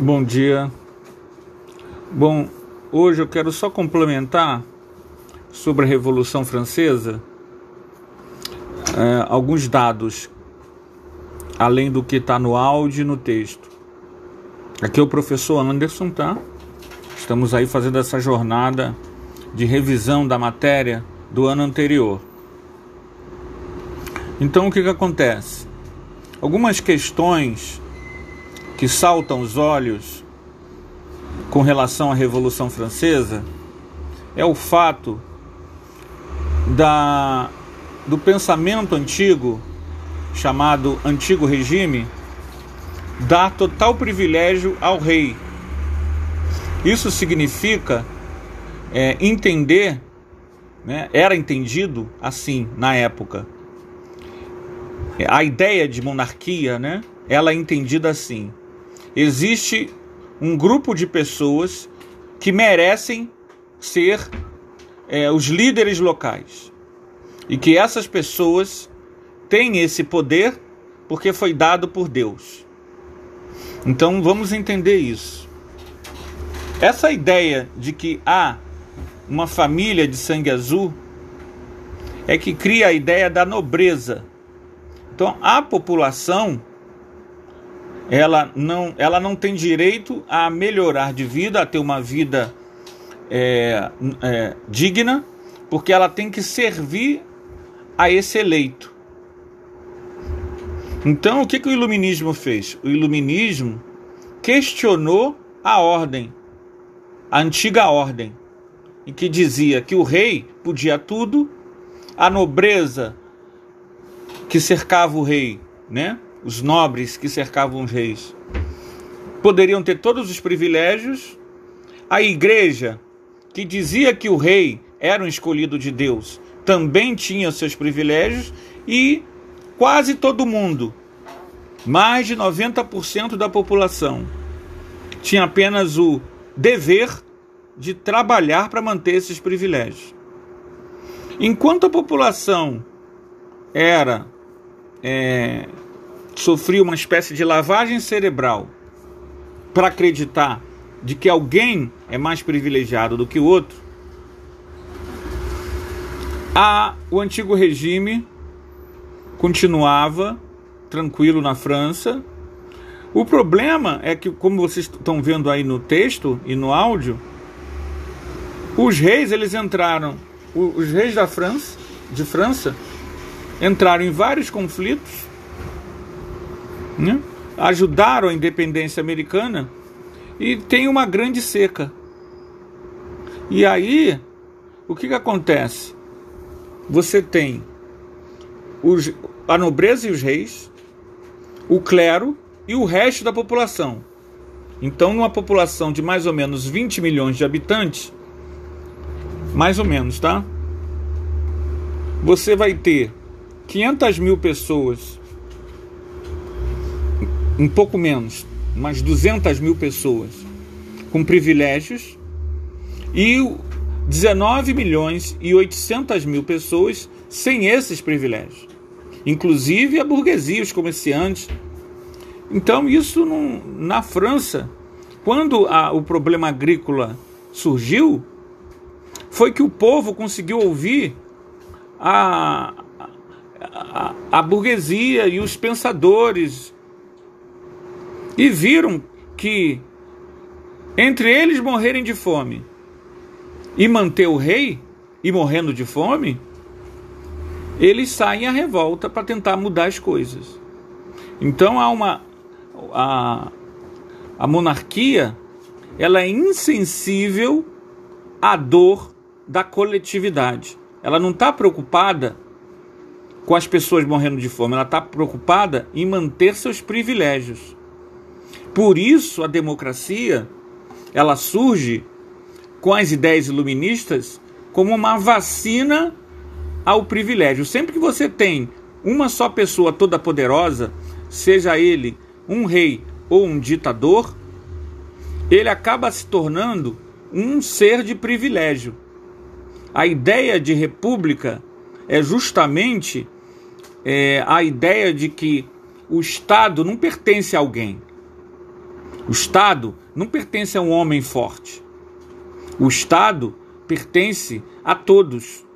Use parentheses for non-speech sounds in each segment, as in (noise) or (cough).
Bom dia. Bom, hoje eu quero só complementar sobre a Revolução Francesa é, alguns dados, além do que está no áudio e no texto. Aqui é o professor Anderson, tá? Estamos aí fazendo essa jornada de revisão da matéria do ano anterior. Então, o que, que acontece? Algumas questões que saltam os olhos com relação à Revolução Francesa é o fato da, do pensamento antigo, chamado Antigo Regime, dar total privilégio ao rei. Isso significa é, entender, né, era entendido assim na época. A ideia de monarquia, né, ela é entendida assim existe um grupo de pessoas que merecem ser é, os líderes locais e que essas pessoas têm esse poder porque foi dado por Deus. Então vamos entender isso. Essa ideia de que há uma família de sangue azul é que cria a ideia da nobreza. Então a população ela não, ela não tem direito a melhorar de vida, a ter uma vida é, é, digna, porque ela tem que servir a esse eleito. Então, o que, que o iluminismo fez? O iluminismo questionou a ordem, a antiga ordem, em que dizia que o rei podia tudo, a nobreza que cercava o rei, né? Os nobres que cercavam os reis, poderiam ter todos os privilégios. A igreja, que dizia que o rei era um escolhido de Deus, também tinha seus privilégios e quase todo mundo, mais de 90% da população, tinha apenas o dever de trabalhar para manter esses privilégios. Enquanto a população era é, sofria uma espécie de lavagem cerebral para acreditar de que alguém é mais privilegiado do que o outro, a, o antigo regime continuava tranquilo na França. O problema é que, como vocês estão vendo aí no texto e no áudio, os reis eles entraram, os reis da França, de França, entraram em vários conflitos né? ajudaram a independência americana e tem uma grande seca. E aí, o que, que acontece? Você tem os, a nobreza e os reis, o clero e o resto da população. Então, numa população de mais ou menos 20 milhões de habitantes, mais ou menos, tá? Você vai ter 500 mil pessoas um pouco menos, umas 200 mil pessoas com privilégios e 19 milhões e 800 mil pessoas sem esses privilégios, inclusive a burguesia, os comerciantes. Então, isso não, na França, quando a, o problema agrícola surgiu, foi que o povo conseguiu ouvir a, a, a burguesia e os pensadores e viram que entre eles morrerem de fome e manter o rei e morrendo de fome, eles saem à revolta para tentar mudar as coisas. Então há uma a, a monarquia ela é insensível à dor da coletividade. Ela não está preocupada com as pessoas morrendo de fome, ela está preocupada em manter seus privilégios. Por isso a democracia ela surge com as ideias iluministas como uma vacina ao privilégio. Sempre que você tem uma só pessoa toda poderosa, seja ele um rei ou um ditador, ele acaba se tornando um ser de privilégio. A ideia de república é justamente é, a ideia de que o Estado não pertence a alguém. O Estado não pertence a um homem forte. O Estado pertence a todos.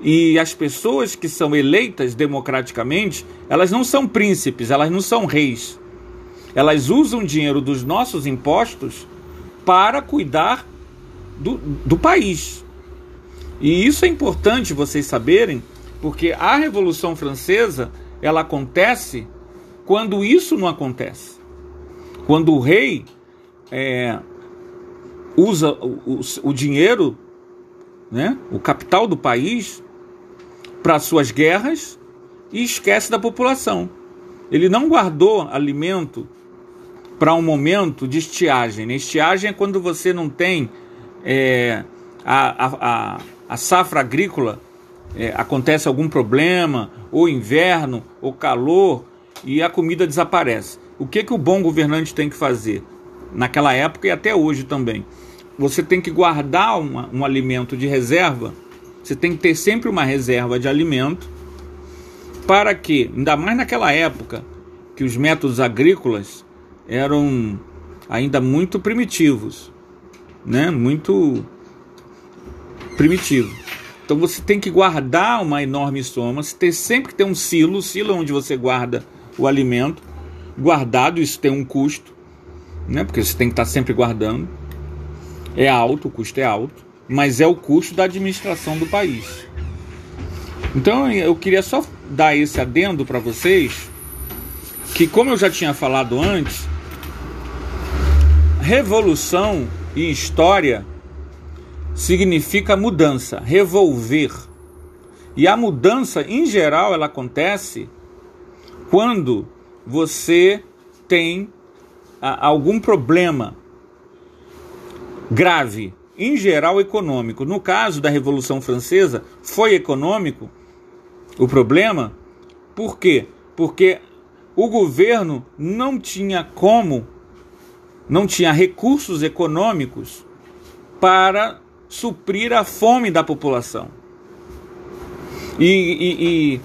E as pessoas que são eleitas democraticamente, elas não são príncipes, elas não são reis. Elas usam dinheiro dos nossos impostos para cuidar do, do país. E isso é importante vocês saberem, porque a Revolução Francesa ela acontece quando isso não acontece. Quando o rei é, usa o, o, o dinheiro, né, o capital do país, para suas guerras e esquece da população. Ele não guardou alimento para um momento de estiagem. Né? Estiagem é quando você não tem é, a, a, a, safra agrícola, é, acontece algum problema, ou inverno, ou calor, e a comida desaparece. O que, que o bom governante tem que fazer? Naquela época e até hoje também. Você tem que guardar uma, um alimento de reserva você tem que ter sempre uma reserva de alimento para que, ainda mais naquela época, que os métodos agrícolas eram ainda muito primitivos, né? Muito primitivo. Então você tem que guardar uma enorme soma, você tem sempre que ter um silo, silo é onde você guarda o alimento, guardado, isso tem um custo, né? Porque você tem que estar sempre guardando. É alto, o custo é alto mas é o custo da administração do país. Então eu queria só dar esse adendo para vocês, que como eu já tinha falado antes, revolução e história significa mudança, revolver. E a mudança, em geral, ela acontece quando você tem algum problema grave em geral econômico. No caso da Revolução Francesa, foi econômico o problema. Por quê? Porque o governo não tinha como, não tinha recursos econômicos para suprir a fome da população. E, e, e,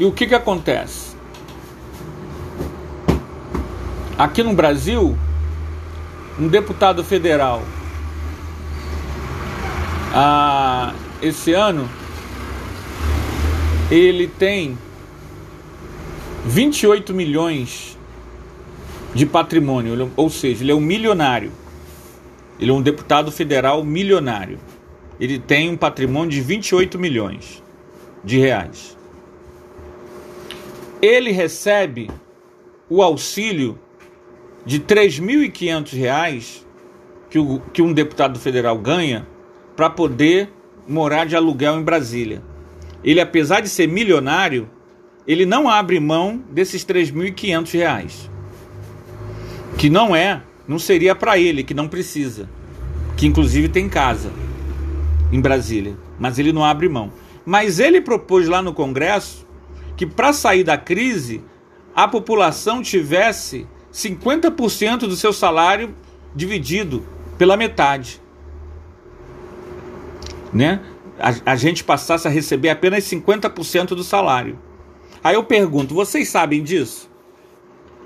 e o que, que acontece? Aqui no Brasil, um deputado federal ah, esse ano ele tem 28 milhões de patrimônio, ou seja, ele é um milionário. Ele é um deputado federal milionário. Ele tem um patrimônio de 28 milhões de reais. Ele recebe o auxílio de R$ 3.500 que, que um deputado federal ganha para poder morar de aluguel em Brasília. Ele, apesar de ser milionário, ele não abre mão desses 3.500 reais. Que não é, não seria para ele, que não precisa. Que inclusive tem casa em Brasília. Mas ele não abre mão. Mas ele propôs lá no Congresso que para sair da crise, a população tivesse 50% do seu salário dividido pela metade né? A, a gente passasse a receber apenas 50% do salário. Aí eu pergunto: vocês sabem disso?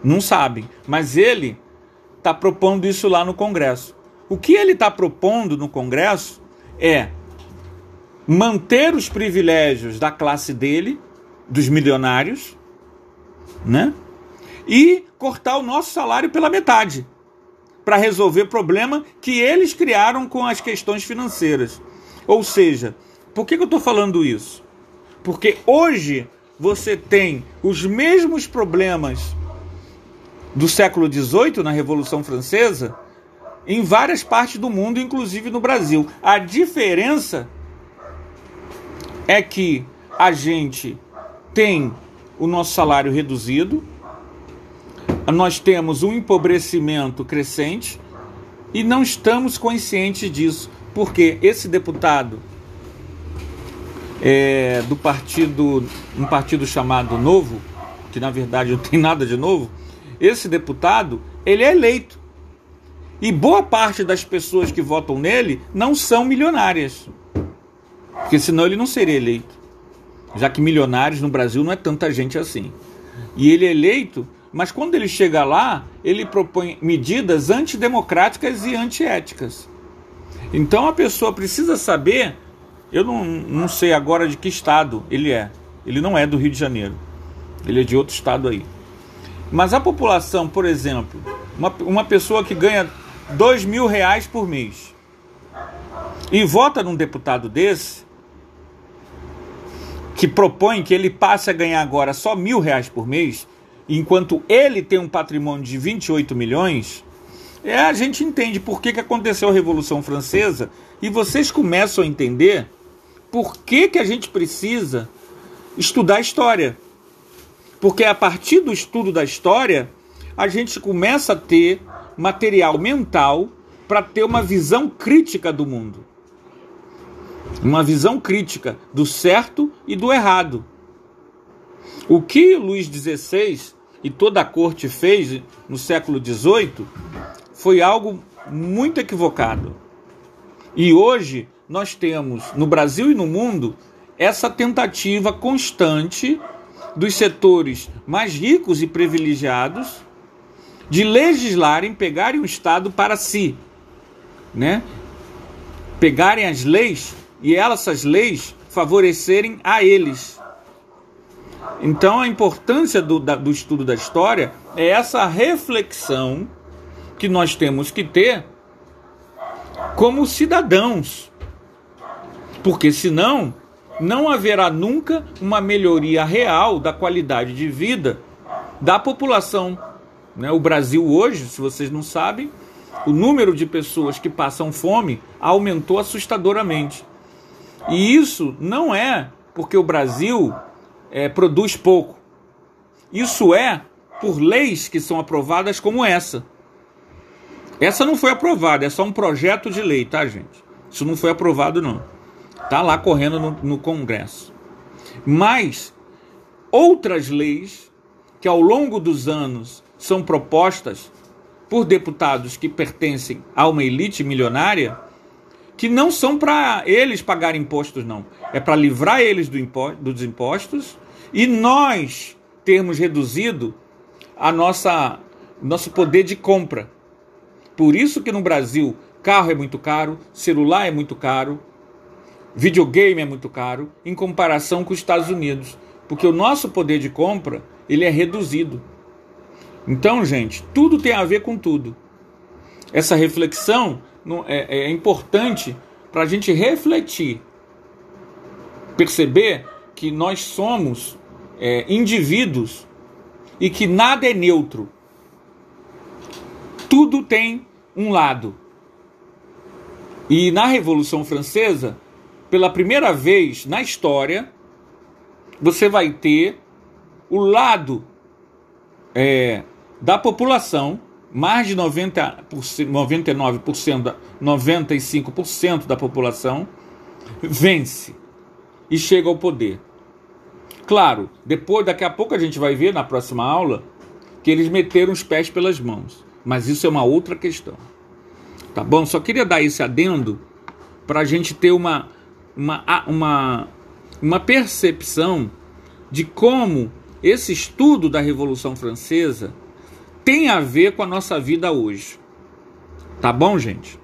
Não sabem, mas ele está propondo isso lá no Congresso. O que ele está propondo no Congresso é manter os privilégios da classe dele, dos milionários, né? E cortar o nosso salário pela metade, para resolver problema que eles criaram com as questões financeiras. Ou seja, por que, que eu estou falando isso? Porque hoje você tem os mesmos problemas do século XVIII, na Revolução Francesa, em várias partes do mundo, inclusive no Brasil. A diferença é que a gente tem o nosso salário reduzido, nós temos um empobrecimento crescente e não estamos conscientes disso. Porque esse deputado é, do partido, um partido chamado Novo, que na verdade (laughs) não tem nada de novo, esse deputado, ele é eleito. E boa parte das pessoas que votam nele não são milionárias. Porque senão ele não seria eleito. Já que milionários no Brasil não é tanta gente assim. E ele é eleito Mas quando ele chega lá, ele propõe medidas antidemocráticas e antiéticas. Então a pessoa precisa saber. Eu não, não sei agora de que estado ele é. Ele não é do Rio de Janeiro. Ele é de outro estado aí. Mas a população, por exemplo, uma, uma pessoa que ganha dois mil reais por mês e vota num deputado desse, que propõe que ele passe a ganhar agora só mil reais por mês, enquanto ele tem um patrimônio de 28 milhões, é, a gente entende por que, que aconteceu a Revolução Francesa e vocês começam a entender por que, que a gente precisa estudar história. Porque a partir do estudo da história, a gente começa a ter material mental para ter uma visão crítica do mundo. Uma visão crítica do certo e do errado. O que Luís XVI e toda a corte fez no século XVIII foi algo muito equivocado. E hoje nós temos no Brasil e no mundo essa tentativa constante dos setores mais ricos e privilegiados de legislarem, pegarem o Estado para si, né? Pegarem as leis e essas leis favorecerem a eles. Então a importância do, da, do estudo da história é essa reflexão que nós temos que ter como cidadãos. Porque senão não haverá nunca uma melhoria real da qualidade de vida da população. Né? O Brasil hoje, se vocês não sabem, o número de pessoas que passam fome aumentou assustadoramente. E isso não é porque o Brasil é, produz pouco. Isso é por leis que são aprovadas como essa. Essa não foi aprovada, é só um projeto de lei, tá, gente? Isso não foi aprovado, não. Está lá correndo no, no Congresso. Mas outras leis que ao longo dos anos são propostas por deputados que pertencem a uma elite milionária, que não são para eles pagar impostos, não. É para livrar eles do impo dos impostos e nós termos reduzido a nossa nosso poder de compra. Por isso que no Brasil carro é muito caro, celular é muito caro, Videogame é muito caro em comparação com os Estados Unidos, porque o nosso poder de compra ele é reduzido. Então, gente, tudo tem a ver com tudo. Essa reflexão é, é importante para a gente refletir, perceber que nós somos é, indivíduos e que nada é neutro. Tudo tem um lado. E na Revolução Francesa, pela primeira vez na história, você vai ter o lado é, da população, mais de 90%, 99%, 95% da população, vence e chega ao poder. Claro, depois, daqui a pouco a gente vai ver na próxima aula que eles meteram os pés pelas mãos. Mas isso é uma outra questão. Tá bom? Só queria dar esse adendo para a gente ter uma, uma, uma, uma percepção de como esse estudo da Revolução Francesa tem a ver com a nossa vida hoje. Tá bom, gente?